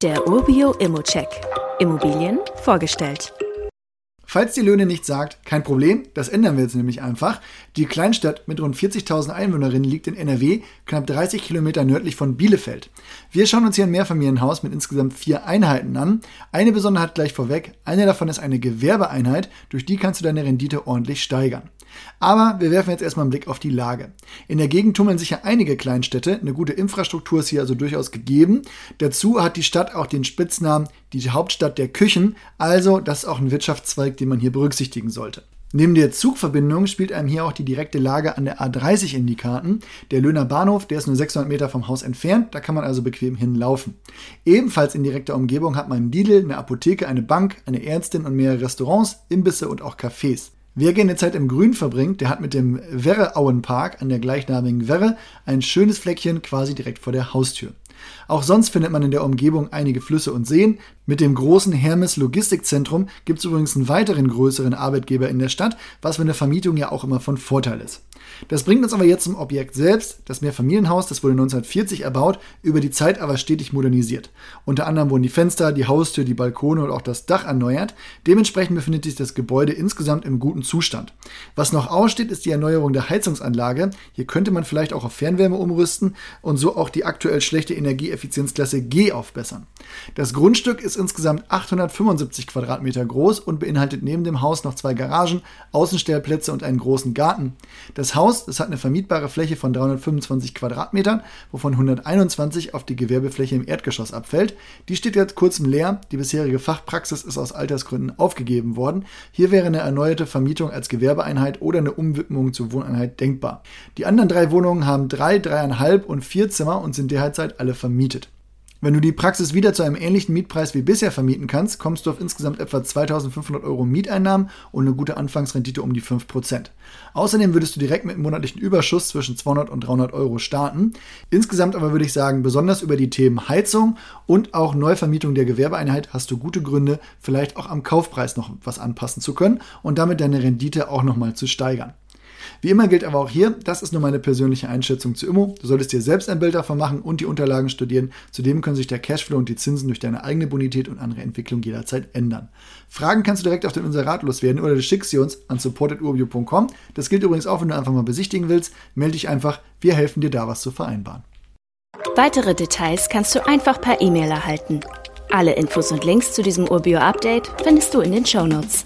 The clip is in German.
Der Urbio Immocheck. Immobilien vorgestellt. Falls die Löhne nicht sagt, kein Problem, das ändern wir jetzt nämlich einfach. Die Kleinstadt mit rund 40.000 Einwohnerinnen liegt in NRW, knapp 30 Kilometer nördlich von Bielefeld. Wir schauen uns hier ein Mehrfamilienhaus mit insgesamt vier Einheiten an. Eine Besonderheit gleich vorweg, eine davon ist eine Gewerbeeinheit, durch die kannst du deine Rendite ordentlich steigern. Aber wir werfen jetzt erstmal einen Blick auf die Lage. In der Gegend tummeln sich ja einige Kleinstädte, eine gute Infrastruktur ist hier also durchaus gegeben. Dazu hat die Stadt auch den Spitznamen die Hauptstadt der Küchen, also das ist auch ein Wirtschaftszweig, den man hier berücksichtigen sollte. Neben der Zugverbindung spielt einem hier auch die direkte Lage an der A30 in die Karten. Der Löhner Bahnhof, der ist nur 600 Meter vom Haus entfernt, da kann man also bequem hinlaufen. Ebenfalls in direkter Umgebung hat man einen Lidl, eine Apotheke, eine Bank, eine Ärztin und mehrere Restaurants, Imbisse und auch Cafés. Wer gerne Zeit im Grün verbringt, der hat mit dem Werreauenpark an der gleichnamigen Werre ein schönes Fleckchen quasi direkt vor der Haustür. Auch sonst findet man in der Umgebung einige Flüsse und Seen. Mit dem großen Hermes Logistikzentrum gibt es übrigens einen weiteren größeren Arbeitgeber in der Stadt, was für eine Vermietung ja auch immer von Vorteil ist. Das bringt uns aber jetzt zum Objekt selbst. Das Mehrfamilienhaus, das wurde 1940 erbaut, über die Zeit aber stetig modernisiert. Unter anderem wurden die Fenster, die Haustür, die Balkone und auch das Dach erneuert. Dementsprechend befindet sich das Gebäude insgesamt im guten Zustand. Was noch aussteht, ist die Erneuerung der Heizungsanlage. Hier könnte man vielleicht auch auf Fernwärme umrüsten und so auch die aktuell schlechte Energieeffizienzklasse G aufbessern. Das Grundstück ist insgesamt 875 Quadratmeter groß und beinhaltet neben dem Haus noch zwei Garagen, Außenstellplätze und einen großen Garten. Das Haus, das hat eine vermietbare Fläche von 325 Quadratmetern, wovon 121 auf die Gewerbefläche im Erdgeschoss abfällt. Die steht jetzt kurzem leer. Die bisherige Fachpraxis ist aus Altersgründen aufgegeben worden. Hier wäre eine erneuerte Vermietung als Gewerbeeinheit oder eine Umwidmung zur Wohneinheit denkbar. Die anderen drei Wohnungen haben drei, dreieinhalb und vier Zimmer und sind derzeit alle vermietet. Wenn du die Praxis wieder zu einem ähnlichen Mietpreis wie bisher vermieten kannst, kommst du auf insgesamt etwa 2500 Euro Mieteinnahmen und eine gute Anfangsrendite um die 5%. Außerdem würdest du direkt mit einem monatlichen Überschuss zwischen 200 und 300 Euro starten. Insgesamt aber würde ich sagen, besonders über die Themen Heizung und auch Neuvermietung der Gewerbeeinheit hast du gute Gründe, vielleicht auch am Kaufpreis noch was anpassen zu können und damit deine Rendite auch nochmal zu steigern. Wie immer gilt aber auch hier, das ist nur meine persönliche Einschätzung zu Immo. Du solltest dir selbst ein Bild davon machen und die Unterlagen studieren. Zudem können sich der Cashflow und die Zinsen durch deine eigene Bonität und andere Entwicklung jederzeit ändern. Fragen kannst du direkt auf den Inserat loswerden oder du schickst sie uns an supportedurbio.com. Das gilt übrigens auch, wenn du einfach mal besichtigen willst. Melde dich einfach, wir helfen dir da was zu vereinbaren. Weitere Details kannst du einfach per E-Mail erhalten. Alle Infos und Links zu diesem Urbio-Update findest du in den Show Notes.